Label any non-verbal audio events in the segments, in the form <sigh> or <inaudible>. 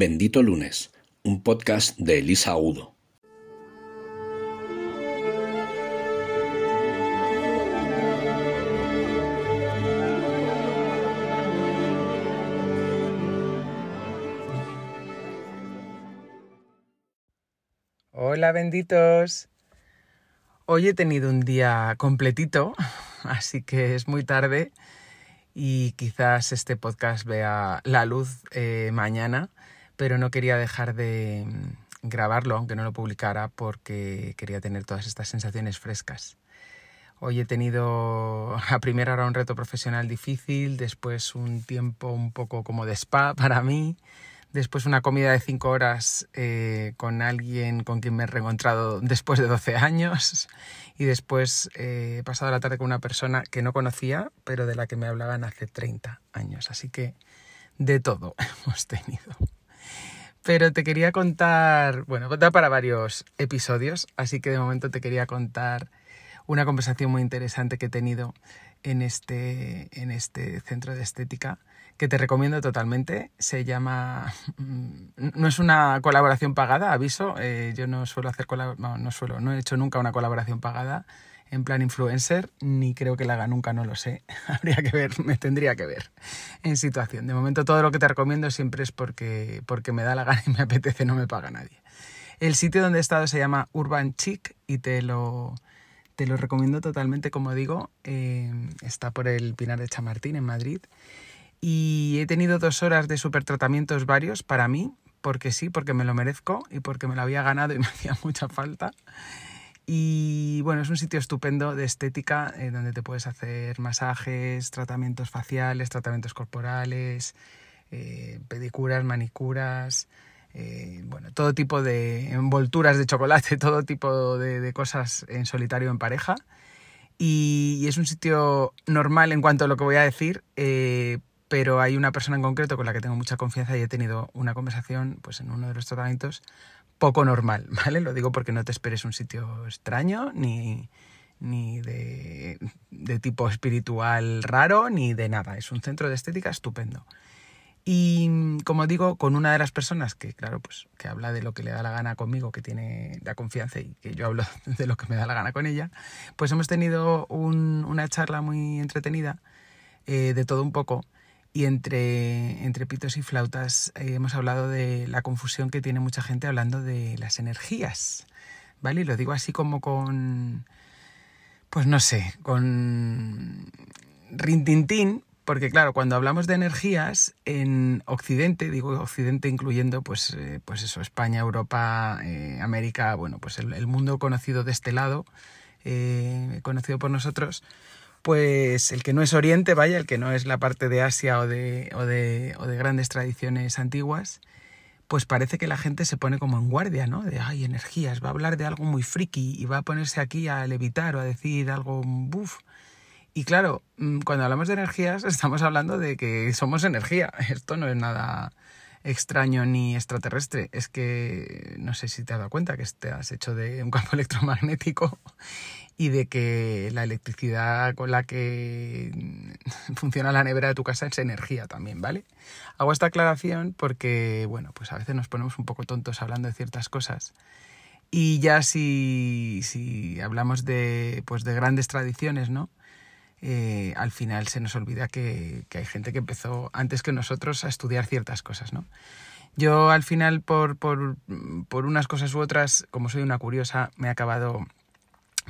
Bendito Lunes, un podcast de Elisa Udo. Hola benditos. Hoy he tenido un día completito, <laughs> así que es muy tarde y quizás este podcast vea la luz eh, mañana, pero no quería dejar de mm, grabarlo, aunque no lo publicara, porque quería tener todas estas sensaciones frescas. Hoy he tenido <laughs> a primera hora un reto profesional difícil, después un tiempo un poco como de spa <laughs> para mí, después una comida de cinco horas eh, con alguien con quien me he reencontrado después de 12 años y después eh, he pasado la tarde con una persona que no conocía, pero de la que me hablaban hace 30 años. Así que de todo <laughs> hemos tenido. Pero te quería contar, bueno, da para varios episodios, así que de momento te quería contar una conversación muy interesante que he tenido en este, en este centro de estética que te recomiendo totalmente. Se llama. Mm, no es una colaboración pagada, aviso. Eh, yo no suelo hacer no, no suelo, no he hecho nunca una colaboración pagada en plan influencer, ni creo que la haga nunca, no lo sé. <laughs> Habría que ver, me tendría que ver en situación. De momento todo lo que te recomiendo siempre es porque, porque me da la gana y me <laughs> apetece, no me paga nadie. El sitio donde he estado se llama Urban Chic y te lo, te lo recomiendo totalmente, como digo. Eh, está por el Pinar de Chamartín en Madrid y he tenido dos horas de super tratamientos varios para mí, porque sí, porque me lo merezco y porque me lo había ganado y <laughs> me hacía mucha falta. Y bueno, es un sitio estupendo de estética eh, donde te puedes hacer masajes, tratamientos faciales, tratamientos corporales, eh, pedicuras, manicuras, eh, bueno, todo tipo de envolturas de chocolate, <laughs> todo tipo de, cosas en solitario en pareja. Y, es un sitio normal en cuanto a lo que voy a decir, pero hay una persona en concreto con la que tengo mucha confianza y he tenido una conversación pues en uno de los tratamientos poco normal, <laughs> ¿vale? Lo digo porque no te esperes un sitio extraño ni, ni de, tipo espiritual raro ni de nada. Es un centro de estética estupendo. Y como digo, con una de las personas que, claro, pues que habla de lo que le da la gana conmigo, que tiene la confianza y que yo hablo <laughs> de lo que me da la gana con ella, pues hemos tenido una charla muy entretenida eh, de todo un poco y entre, entre pitos y flautas eh, hemos hablado de la confusión que tiene mucha gente hablando de las energías, ¿vale? Y lo digo así como con, pues no sé, con rintintín, porque claro, cuando hablamos de energías en Occidente, digo Occidente incluyendo pues, eh, pues eso, España, Europa, eh, América, bueno, pues el, el, mundo conocido de este lado, conocido por nosotros, pues el que no es Oriente, vaya, el que no es la parte de Asia o de, o de, o de grandes tradiciones antiguas, pues parece que la gente se pone como en guardia, ¿no? De, ay, energías, va a hablar de algo muy friki y va a ponerse aquí a levitar o a decir algo, buf. Y claro, mm, cuando hablamos de energías <laughs> estamos hablando de que somos energía. <laughs> Esto no es nada extraño ni extraterrestre. Es que no sé si te has dado cuenta que te has hecho de un campo <laughs> electromagnético y de que la electricidad con la que <laughs> funciona la nevera de tu casa es energía también, ¿vale? Hago esta aclaración porque, bueno, pues a veces nos ponemos un poco tontos hablando de ciertas cosas. Y ya si, si hablamos de, pues de grandes tradiciones, ¿no? Eh, al final se nos olvida que, que, hay gente que empezó antes que nosotros a estudiar ciertas cosas, ¿no? Yo al final, por, por, por unas cosas u otras, como soy una curiosa, me he acabado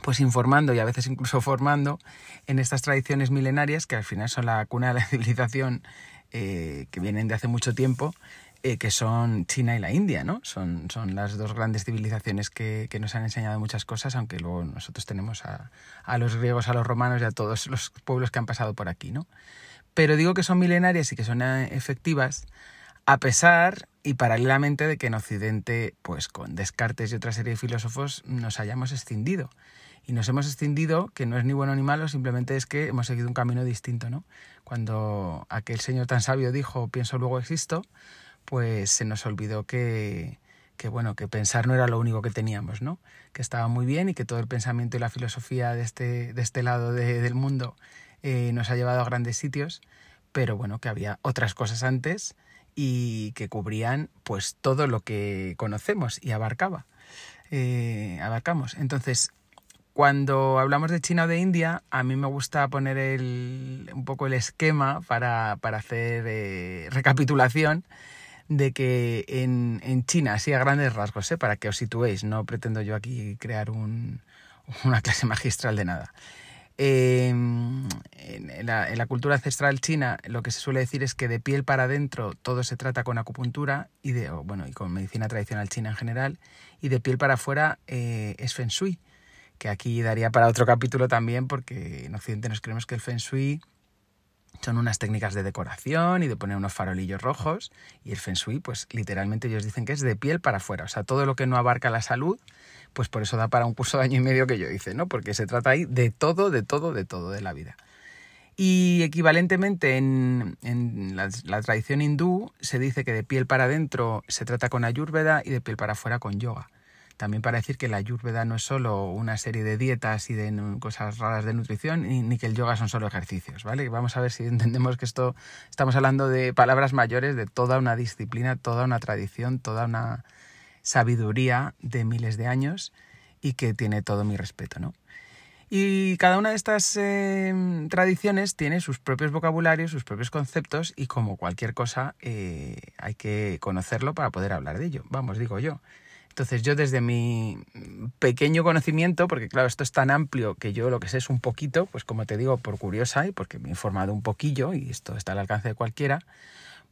pues informando y a veces incluso <laughs> formando en estas tradiciones milenarias que al final son la cuna de la civilización eh, que vienen de hace mucho tiempo, eh, que son China y la India, ¿no? Son, son las dos grandes civilizaciones que, que, nos han enseñado muchas cosas, aunque luego nosotros tenemos a, a, los griegos, a los romanos y a todos los pueblos que han pasado por aquí, ¿no? Pero digo que son milenarias y que son eh, efectivas a pesar y paralelamente de que en Occidente, pues con Descartes y otra serie de filósofos, nos hayamos escindido y nos hemos extendido, que no es ni bueno ni malo, simplemente es que hemos seguido un camino distinto, ¿no? Cuando aquel señor tan sabio dijo pienso luego existo, pues se nos olvidó que, que bueno, que pensar no era lo único que teníamos, ¿no? Que estaba muy bien y que todo el pensamiento y la filosofía de este, de este lado de, del mundo eh, nos ha llevado a grandes sitios, pero bueno, que había otras cosas antes y que cubrían pues todo lo que conocemos y abarcaba. Eh, abarcamos. Entonces, cuando hablamos de China o de India, a mí me gusta poner el, un poco el esquema para, hacer eh, recapitulación de que en, China, así a grandes rasgos, ¿eh? para que os situéis, no pretendo yo aquí crear un, una clase magistral de nada. Em, en, la, cultura ancestral china lo que se suele decir es que de piel para adentro todo se trata con acupuntura y, bueno, y con medicina tradicional china en general, y de piel para afuera eh, es feng shui, que aquí daría para otro capítulo también porque en Occidente nos creemos que el feng shui son unas técnicas de decoración y de poner unos farolillos rojos y el feng shui pues literalmente ellos dicen que es de piel para afuera, o sea, todo lo que no abarca la salud pues por eso da para un curso de año y medio que yo hice, ¿no? Porque se trata ahí de todo, de todo, de todo de la vida. Y equivalentemente en, la, tradición hindú se dice que de piel para adentro se trata con ayurveda y de piel para afuera con yoga. También para decir que la ayurveda no es solo una serie de dietas y de cosas raras de nutrición, ni, que el yoga son solo ejercicios, ¿vale? Vamos a ver si <laughs> entendemos que esto estamos hablando de palabras mayores, de toda una disciplina, toda una tradición, toda una, sabiduría de miles de años y que tiene todo mi respeto, ¿no? Y cada una de estas eh, tradiciones tiene sus propios vocabularios, sus propios conceptos y como cualquier cosa eh, hay que conocerlo para poder hablar de ello, vamos, digo yo. Entonces yo desde mi pequeño conocimiento, porque claro, esto es tan amplio que yo lo que sé es un poquito, pues como te digo, por curiosa y porque me he informado un poquillo y esto está al alcance de cualquiera,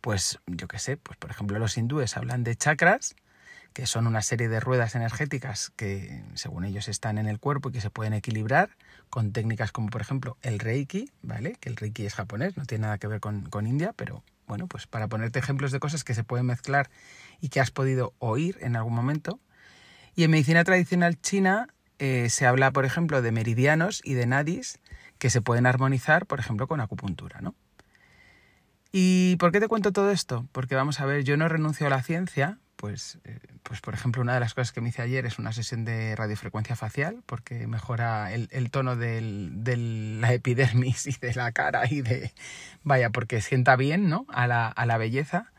pues yo qué sé, pues por ejemplo los hindúes hablan de chakras, que son una serie de ruedas energéticas que según ellos están en el cuerpo y que se pueden equilibrar con técnicas como por ejemplo el Reiki, ¿vale? Que el Reiki es japonés, no tiene nada que ver con, India, pero bueno, pues para ponerte ejemplos de cosas que se pueden mezclar y que has podido oír en algún momento. Y en medicina tradicional china eh, se habla, por ejemplo, de meridianos y de nadis que se pueden armonizar, por ejemplo, con acupuntura, ¿no? ¿Y por qué te cuento todo esto? Porque vamos a ver, yo no renuncio a la ciencia, pues, eh, pues por ejemplo, una de las cosas que me hice ayer es una sesión de radiofrecuencia facial, porque mejora el, tono de la epidermis y de la cara y de, vaya, porque sienta bien, ¿no? A la, a la belleza.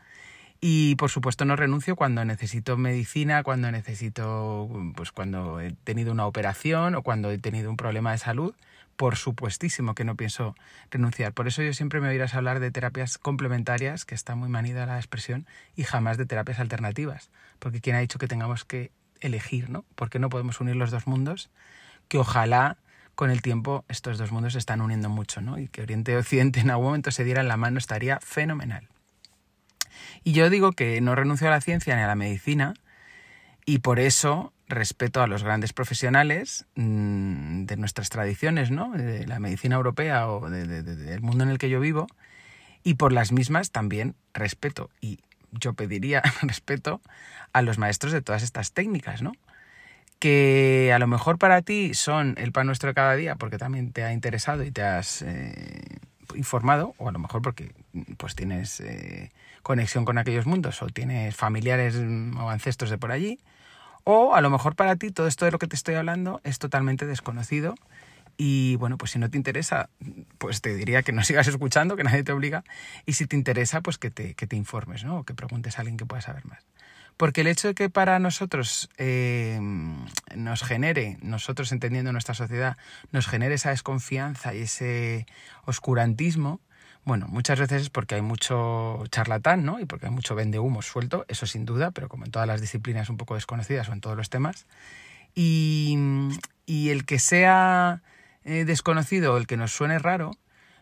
Y por supuesto no renuncio cuando necesito medicina, cuando necesito, pues cuando he tenido una operación o cuando he tenido un problema de salud, por supuestísimo que no pienso renunciar. Por eso yo siempre me oirás hablar de terapias complementarias, que está muy manida la expresión, y jamás de terapias alternativas. Porque quien ha dicho que tengamos que elegir, ¿no? Porque no podemos unir los dos mundos, que ojalá con el tiempo estos dos mundos se están uniendo mucho, ¿no? Y que Oriente y Occidente en algún momento se dieran la mano estaría fenomenal. Y yo digo que no renuncio a la ciencia ni a la medicina, y por eso respeto a los grandes profesionales mm, de nuestras tradiciones, ¿no? de la medicina europea o del mundo en el que yo vivo, y por las mismas también respeto, y yo pediría <laughs> respeto a los maestros de todas estas técnicas, ¿no? que a lo mejor para ti son el pan nuestro de cada día porque también te ha interesado y te has eh, informado, o a lo mejor porque pues tienes eh, conexión con aquellos mundos o tienes familiares o ancestros de por allí, o a lo mejor para ti todo esto de lo que te estoy hablando es totalmente desconocido y bueno, pues si no te interesa, pues te diría que no sigas escuchando, que nadie te obliga. Y si te interesa, pues que te, que te informes, ¿no? O que preguntes a alguien que pueda saber más. Porque el hecho de que para nosotros eh, nos genere, nosotros entendiendo nuestra sociedad, nos genere esa desconfianza y ese oscurantismo, bueno, muchas veces es porque hay mucho charlatán, ¿no? Y porque hay mucho vende humo suelto, eso sin duda, pero como en todas las disciplinas un poco desconocidas o en todos los temas. Y, el que sea eh, desconocido o el que nos suene raro,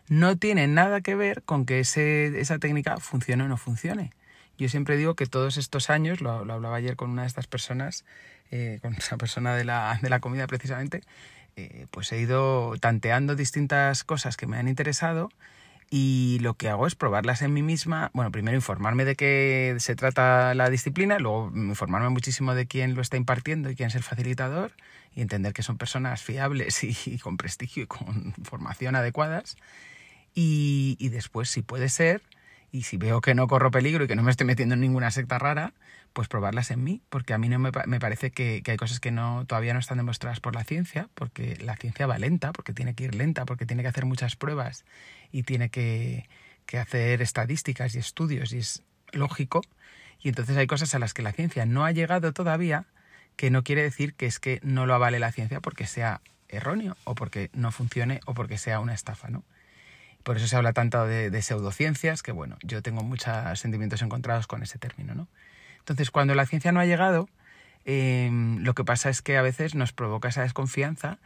no tiene nada que ver con que ese, esa técnica funcione o no funcione. Yo siempre digo que todos estos años, lo, hablaba ayer con una de estas personas, eh, con esa persona de la, de la comida precisamente, eh, pues he ido tanteando distintas cosas que me han interesado y lo que hago es probarlas en mí misma. Bueno, primero informarme de qué se trata la disciplina, luego informarme muchísimo de quién lo está impartiendo y quién es el facilitador y entender que son personas fiables y, con prestigio y con formación adecuadas. Y, y después, si puede ser, y si veo que no corro peligro y que no me estoy metiendo en ninguna secta rara, pues probarlas en mí, porque a mí no me, me parece que, que, hay cosas que no, todavía no están demostradas por la ciencia, porque la ciencia va lenta, porque tiene que ir lenta, porque tiene que hacer muchas pruebas y tiene que, que hacer estadísticas y estudios y es lógico y entonces hay cosas a las que la ciencia no ha llegado todavía que no quiere decir que es que no lo avale la ciencia porque sea erróneo o porque no funcione o porque sea una estafa, ¿no? Por eso se habla tanto de, pseudociencias, que bueno, yo tengo muchos sentimientos encontrados con ese término, ¿no? Entonces, cuando la ciencia no ha llegado, em, lo que pasa es que a veces nos provoca esa desconfianza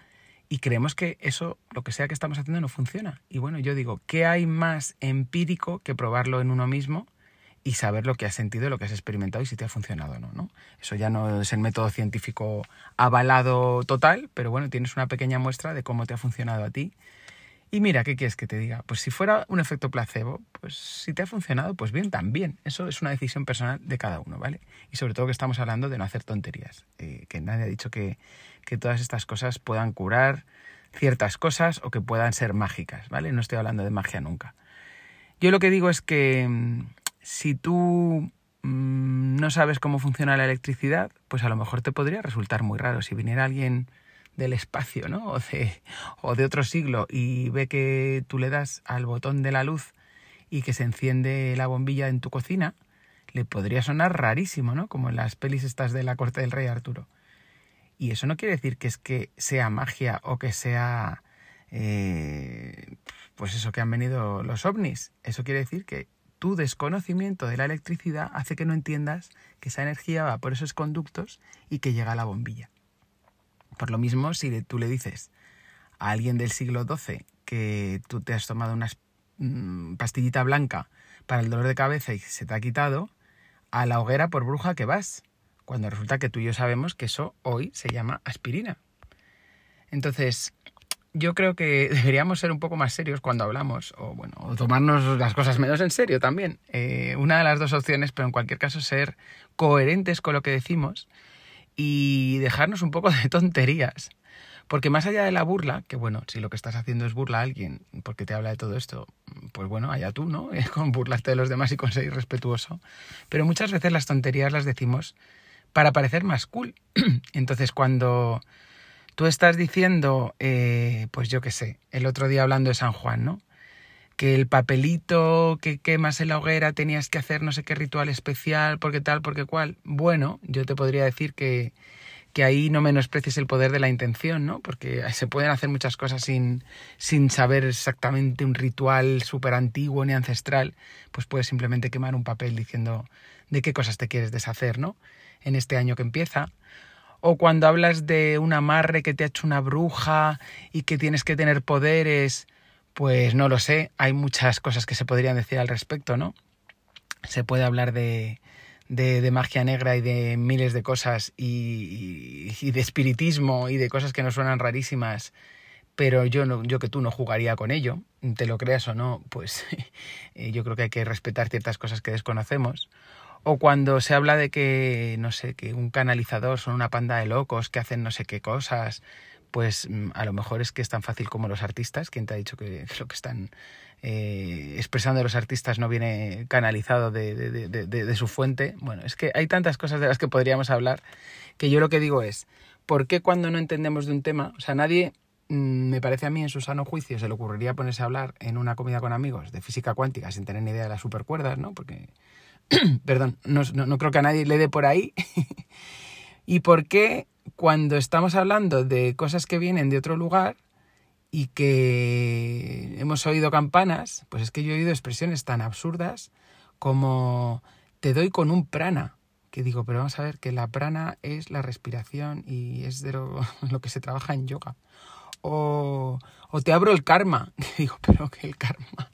y creemos que eso, lo que sea que estamos haciendo, no funciona. Y bueno, yo digo, ¿qué hay más empírico que probarlo en uno mismo y saber lo que has sentido, lo que has experimentado y si te ha funcionado o no, no? Eso ya no es el método científico avalado total, pero bueno, tienes una pequeña muestra de cómo te ha funcionado a ti y mira, ¿qué quieres que te diga? Pues si fuera un efecto placebo, pues si te ha funcionado, pues bien, también. Eso es una decisión personal de cada uno, ¿vale? Y sobre todo que estamos hablando de no hacer tonterías. Eh, que nadie ha dicho que, todas estas cosas puedan curar ciertas cosas o que puedan ser mágicas, ¿vale? No estoy hablando de magia nunca. Yo lo que digo es que mm, si tú mm, no sabes cómo funciona la electricidad, pues a lo mejor te podría resultar muy raro si viniera alguien del espacio, ¿no? O de, otro siglo y ve que tú le das al botón de la luz y que se enciende la bombilla en tu cocina, le podría sonar rarísimo, ¿no? Como en las pelis estas de la corte del rey Arturo. Y eso no quiere decir que es que sea magia o que sea, eh, pues eso que han venido los ovnis. Eso quiere decir que tu desconocimiento de la electricidad hace que no entiendas que esa energía va por esos conductos y que llega a la bombilla. Por lo mismo, si tú le dices a alguien del siglo XII que tú te has tomado una mm, pastillita blanca para el dolor de cabeza y se te ha quitado, a la hoguera por bruja que vas, cuando resulta que tú y yo sabemos que eso hoy se llama aspirina. Entonces, yo creo que <laughs> deberíamos ser un poco más serios cuando hablamos, o bueno, o tomarnos las cosas menos en serio también. Eh, una de las dos opciones, pero en cualquier caso ser coherentes con lo que decimos y dejarnos un poco de tonterías. Porque más allá de la burla, que bueno, si lo que estás haciendo es burla a alguien porque te habla de todo esto, pues bueno, allá tú, ¿no? <laughs> Con burlarte de los demás y con ser respetuoso. Pero muchas veces las tonterías las decimos para parecer más cool. <clears throat> Entonces cuando tú estás diciendo, eh, pues yo qué sé, el otro día hablando de San Juan, ¿no? Que el papelito que quemas en la hoguera tenías que hacer no sé qué ritual especial, porque tal, porque cual. Bueno, yo te podría decir que, que ahí no menosprecies el poder de la intención, ¿no? Porque se pueden hacer muchas cosas sin, sin saber exactamente un ritual súper antiguo ni ancestral. Pues puedes simplemente quemar un papel diciendo de qué cosas te quieres deshacer, ¿no? En este año que empieza. O cuando hablas de un amarre que te ha hecho una bruja y que tienes que tener poderes pues no lo sé, hay muchas cosas que se podrían decir al respecto, ¿no? Se puede hablar de, de, magia negra y de miles de cosas y, y, de espiritismo y de cosas que nos suenan rarísimas, pero yo, no, yo que tú no jugaría con ello, te lo creas o no, pues <laughs> eh, yo creo que hay que respetar ciertas cosas que desconocemos. O cuando se habla de que, no sé, que un canalizador son una panda de locos que hacen no sé qué cosas, pues mm, a lo mejor es que es tan fácil como los artistas. ¿Quién te ha dicho que lo que están eh, expresando los artistas no viene canalizado de, su fuente? Bueno, es que hay tantas cosas de las que podríamos hablar que yo lo que digo es, ¿por qué cuando no entendemos de un tema, o sea, nadie, mm, me parece a mí en su sano juicio, se le ocurriría ponerse a hablar en una comida con amigos de física cuántica sin tener ni idea de las supercuerdas, ¿no? Porque, <clears throat> perdón, no, no, no creo que a nadie le dé por ahí. <laughs> ¿Y por qué cuando estamos hablando de cosas que vienen de otro lugar y que hemos oído campanas, pues es que yo he oído expresiones tan absurdas como te doy con un prana. Que digo, pero vamos a ver que la prana es la respiración y es de lo, <laughs> que se trabaja en yoga. O, o te abro el karma. <laughs> Que digo, pero que el karma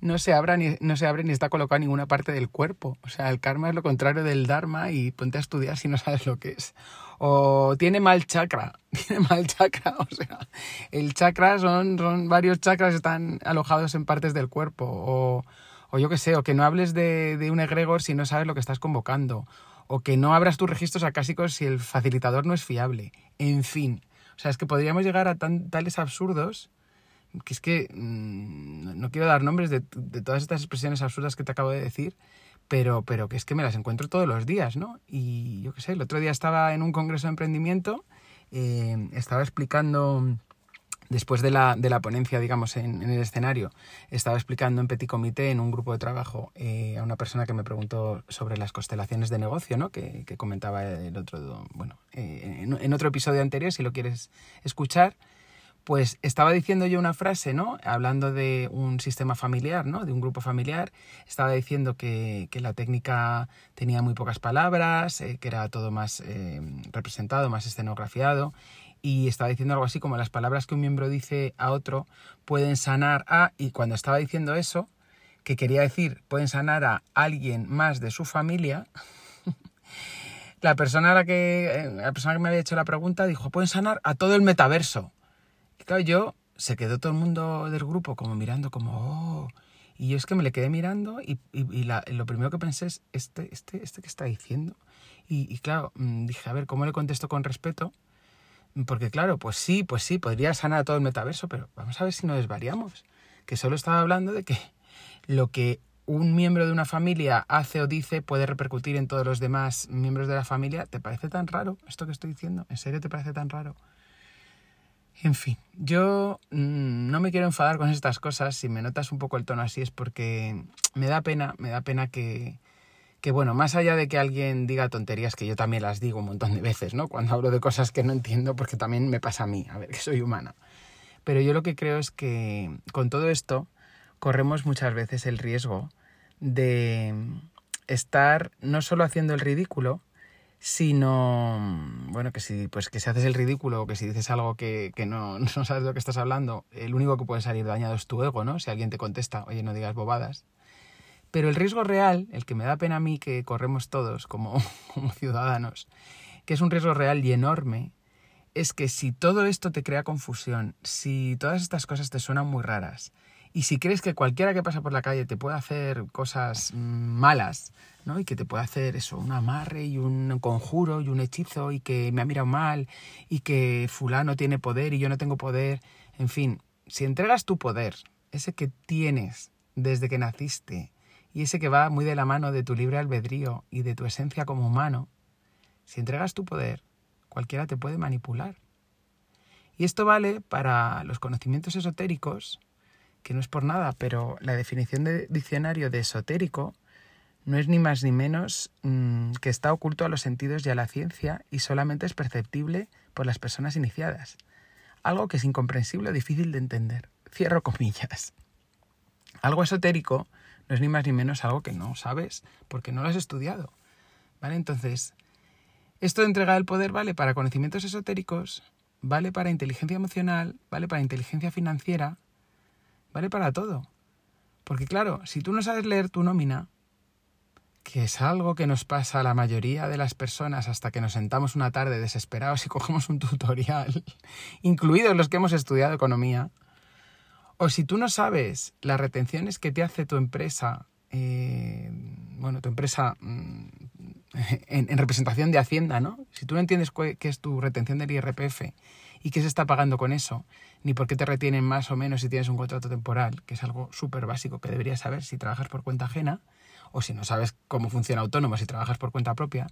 no se, abra ni, no se abre ni está colocado en ninguna parte del cuerpo. O sea, el karma es lo contrario del dharma y ponte a estudiar si no sabes lo que es. O tiene mal chakra, <laughs> tiene mal chakra, o sea, el chakra son, son varios chakras están alojados en partes del cuerpo. O, o yo qué sé, o que no hables de, de un egregor si no sabes lo que estás convocando. O que no abras tus registros acásicos si el facilitador no es fiable. En fin. O sea, es que podríamos llegar a tan, tales absurdos que es que mm, no quiero dar nombres de, todas estas expresiones absurdas que te acabo de decir, pero, pero que es que me las encuentro todos los días, ¿no? Y yo qué sé, el otro día estaba en un congreso de emprendimiento, eh, estaba explicando después de la, de la ponencia, digamos, en, el escenario, estaba explicando en Petit Comité, en un grupo de trabajo, eh, a una persona que me preguntó sobre las constelaciones de negocio, ¿no? Que, comentaba el otro, bueno, eh, en, otro episodio anterior, si lo quieres escuchar, pues estaba diciendo yo una frase, ¿no? Hablando de un sistema familiar, ¿no? De un grupo familiar, estaba diciendo que, la técnica tenía muy pocas palabras, eh, que era todo más representado, más escenografiado, y estaba diciendo algo así como las palabras que un miembro dice a otro pueden sanar a, y cuando estaba diciendo eso, que quería decir pueden sanar a alguien más de su familia, <laughs> la persona a la que, eh, la persona que me había hecho la pregunta dijo, pueden sanar a todo el metaverso. Y claro, yo se quedó todo el mundo del grupo como mirando como, oh, y yo es que me le quedé mirando y, y, lo primero que pensé es, este, este, este que está diciendo. Y, claro, mm, dije, a ver, ¿cómo le contesto con respeto? Porque claro, pues sí, pues sí, podría sanar todo el metaverso, pero vamos a ver si no desvariamos. Que solo estaba hablando de que lo que un miembro de una familia hace o dice puede repercutir en todos los demás miembros de la familia. ¿Te parece tan raro esto que estoy diciendo? ¿En serio te parece tan raro? En fin, yo mm, no me quiero enfadar con estas cosas. Si me notas un poco el tono así es porque me da pena, me da pena que, que bueno, más allá de que alguien diga tonterías, que yo también las digo un montón de veces, ¿no? Cuando hablo de cosas que no entiendo, porque también me pasa a mí, a ver, que soy humana. Pero yo lo que creo es que con todo esto corremos muchas veces el riesgo de estar no solo haciendo el ridículo, sino, bueno, que si, pues que si haces el ridículo o que si dices algo que, que no, <laughs> no sabes de lo que estás hablando, el único que puede salir dañado es tu ego, ¿no? Si alguien te contesta, oye, no digas bobadas, pero el riesgo real, el que me da pena a mí que corremos todos como, <laughs> como ciudadanos, que es un riesgo real y enorme, es que si todo esto te crea confusión, si todas estas cosas te suenan muy raras, y si crees que cualquiera que pasa por la calle te puede hacer cosas mm, malas, Y que te puede hacer eso, un amarre y un conjuro y un hechizo y que me ha mirado mal y que fulano tiene poder y yo no tengo poder, en fin, si entregas tu poder, ese que tienes desde que naciste, y ese que va muy de la mano de tu libre albedrío y de tu esencia como humano, si entregas tu poder, cualquiera te puede manipular. Y esto vale para los conocimientos esotéricos, que no es por nada, pero la definición de diccionario de esotérico no es ni más ni menos mm, que está oculto a los sentidos y a la ciencia y solamente es perceptible por las personas iniciadas. Algo que es incomprensible o difícil de entender. Cierro comillas. Algo esotérico no es ni más ni menos algo que no sabes porque no lo has estudiado. ¿Vale? Entonces, esto de entregar el poder vale para conocimientos esotéricos, vale para inteligencia emocional, vale para inteligencia financiera, vale para todo. Porque claro, si tú no sabes leer tu nómina, que es algo que nos pasa a la mayoría de las personas hasta que nos sentamos una tarde desesperados y <laughs> cogemos un tutorial, incluidos los que hemos estudiado economía, o si tú no sabes las retenciones que te hace tu empresa, eh, bueno, tu empresa mm, <laughs> en, representación de Hacienda, ¿no? Si tú no entiendes qué es tu retención del IRPF y qué se está pagando con eso, ni por qué te retienen más o menos si tienes un contrato temporal, que es algo súper básico que deberías saber si trabajas por cuenta ajena, o si no sabes cómo funciona autónomo si trabajas por cuenta propia,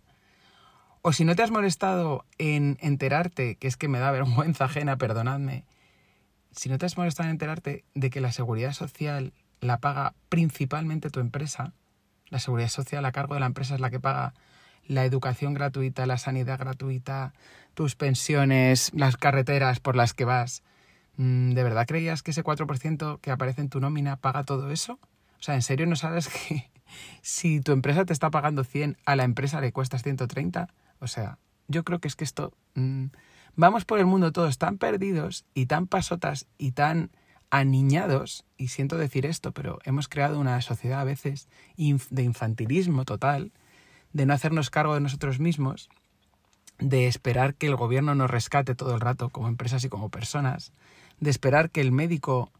o si no te has molestado en enterarte, que es que me da <laughs> vergüenza ajena, perdonadme, si no te has molestado en enterarte de que la seguridad social la paga principalmente tu empresa, la seguridad social a cargo de la empresa es la que paga la educación gratuita, la sanidad gratuita, tus pensiones, las carreteras por las que vas. Mm, ¿De verdad creías que ese 4% que aparece en tu nómina paga todo eso? O sea, ¿en serio no sabes <laughs> que si tu empresa te está pagando 100, a la empresa le cuestas 130? O sea, yo creo que es que esto... Mm, Vamos por el mundo todos tan perdidos y tan pasotas y tan aniñados, y siento decir esto, pero hemos creado una sociedad a veces de infantilismo total, de no hacernos cargo de nosotros mismos, de esperar que el gobierno nos rescate todo el rato como empresas y como personas, de esperar que el médico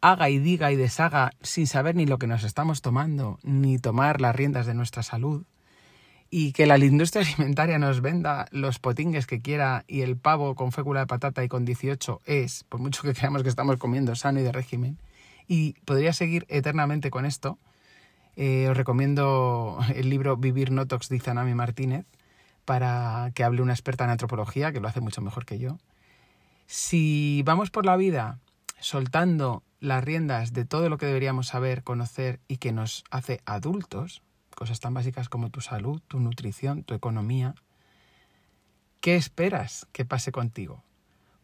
haga y diga y deshaga sin saber ni lo que nos estamos tomando, ni tomar las riendas de nuestra salud, y que la industria <laughs> alimentaria nos venda los potingues que quiera y el pavo con fécula de patata y con 18 es, por mucho que creamos que estamos comiendo sano y de régimen, y podría seguir eternamente con esto, eh, os recomiendo el libro Vivir Notox de Izanami Martínez para que hable una experta en antropología, que lo hace mucho mejor que yo. Si vamos por la vida soltando las riendas de todo lo que deberíamos saber, conocer y que nos hace adultos, cosas tan básicas como tu salud, tu nutrición, tu economía, ¿qué esperas que pase contigo?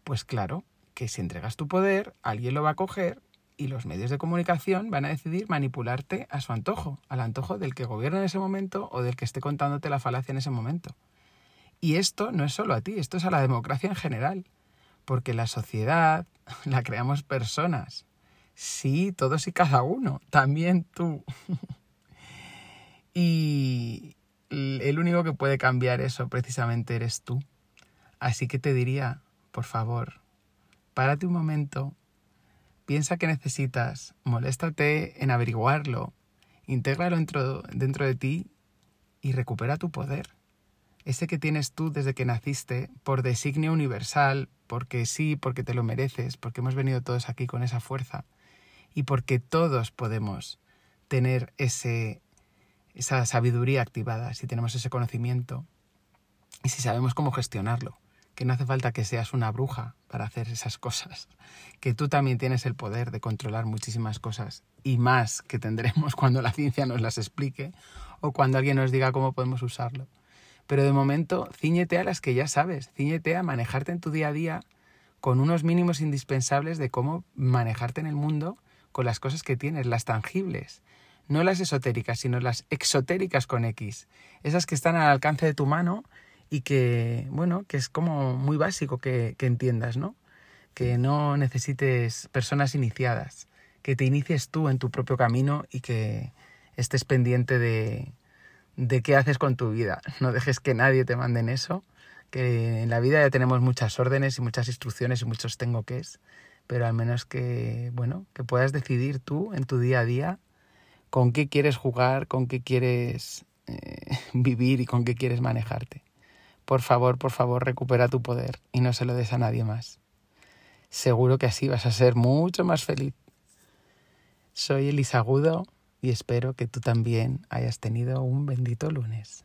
Pues claro, que si entregas tu poder, alguien lo va a coger y los medios de comunicación van a decidir manipularte a su antojo, al antojo del que gobierna en ese momento o del que esté contándote la falacia en ese momento. Y esto no es solo a ti, esto es a la democracia en general, porque la sociedad <laughs> la creamos personas. Sí, todos y cada uno, también tú. <laughs> y el único que puede cambiar eso precisamente eres tú. Así que te diría, por favor, párate un momento, piensa que necesitas, moléstate en averiguarlo, intégralo dentro, dentro de ti y recupera tu poder. Ese que tienes tú desde que naciste, por designio universal, porque sí, porque te lo mereces, porque hemos venido todos aquí con esa fuerza y porque todos podemos tener ese, esa sabiduría activada si tenemos ese conocimiento y si sabemos cómo gestionarlo que no hace falta que seas una bruja para hacer esas cosas, que tú también tienes el poder de controlar muchísimas cosas y más que tendremos <laughs> cuando la ciencia nos las explique o cuando alguien nos diga cómo podemos usarlo. Pero de momento, ciñete a las que ya sabes, ciñete a manejarte en tu día a día con unos mínimos indispensables de cómo manejarte en el mundo con las cosas que tienes, las tangibles, no las esotéricas, sino las exotéricas con X, esas que están al alcance de tu mano y que, bueno, que es como muy básico que, entiendas, ¿no? Que no necesites personas iniciadas, que te inicies tú en tu propio camino y que estés pendiente de, de qué haces con tu vida. <laughs> No dejes que nadie te mande en eso, que en la vida ya tenemos muchas órdenes y muchas instrucciones y muchos tengo que es, pero al menos que, bueno, que puedas decidir tú en tu día a día con qué quieres jugar, con qué quieres eh, <laughs> vivir y con qué quieres manejarte. Por favor, por favor, recupera tu poder y no se lo des a nadie más. Seguro que así vas a ser mucho más feliz. Soy Elisa Agudo y espero que tú también hayas tenido un bendito lunes.